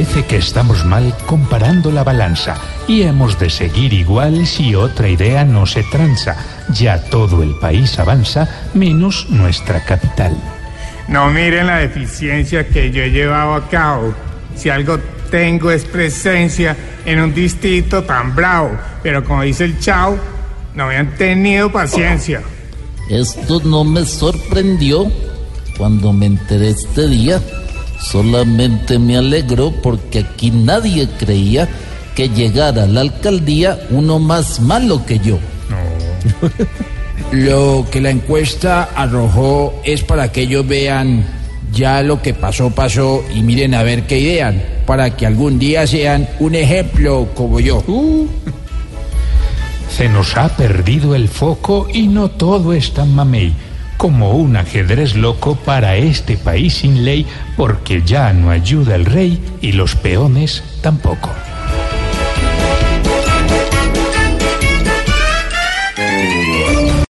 Parece que estamos mal comparando la balanza y hemos de seguir igual si otra idea no se tranza. Ya todo el país avanza, menos nuestra capital. No miren la deficiencia que yo he llevado a cabo. Si algo tengo es presencia en un distrito tan bravo. Pero como dice el chao, no me han tenido paciencia. Esto no me sorprendió cuando me enteré este día. Solamente me alegró porque aquí nadie creía que llegara a la alcaldía uno más malo que yo. Lo que la encuesta arrojó es para que ellos vean ya lo que pasó, pasó y miren a ver qué idean, para que algún día sean un ejemplo como yo. Se nos ha perdido el foco y no todo es tan mamey. Como un ajedrez loco para este país sin ley, porque ya no ayuda el rey y los peones tampoco.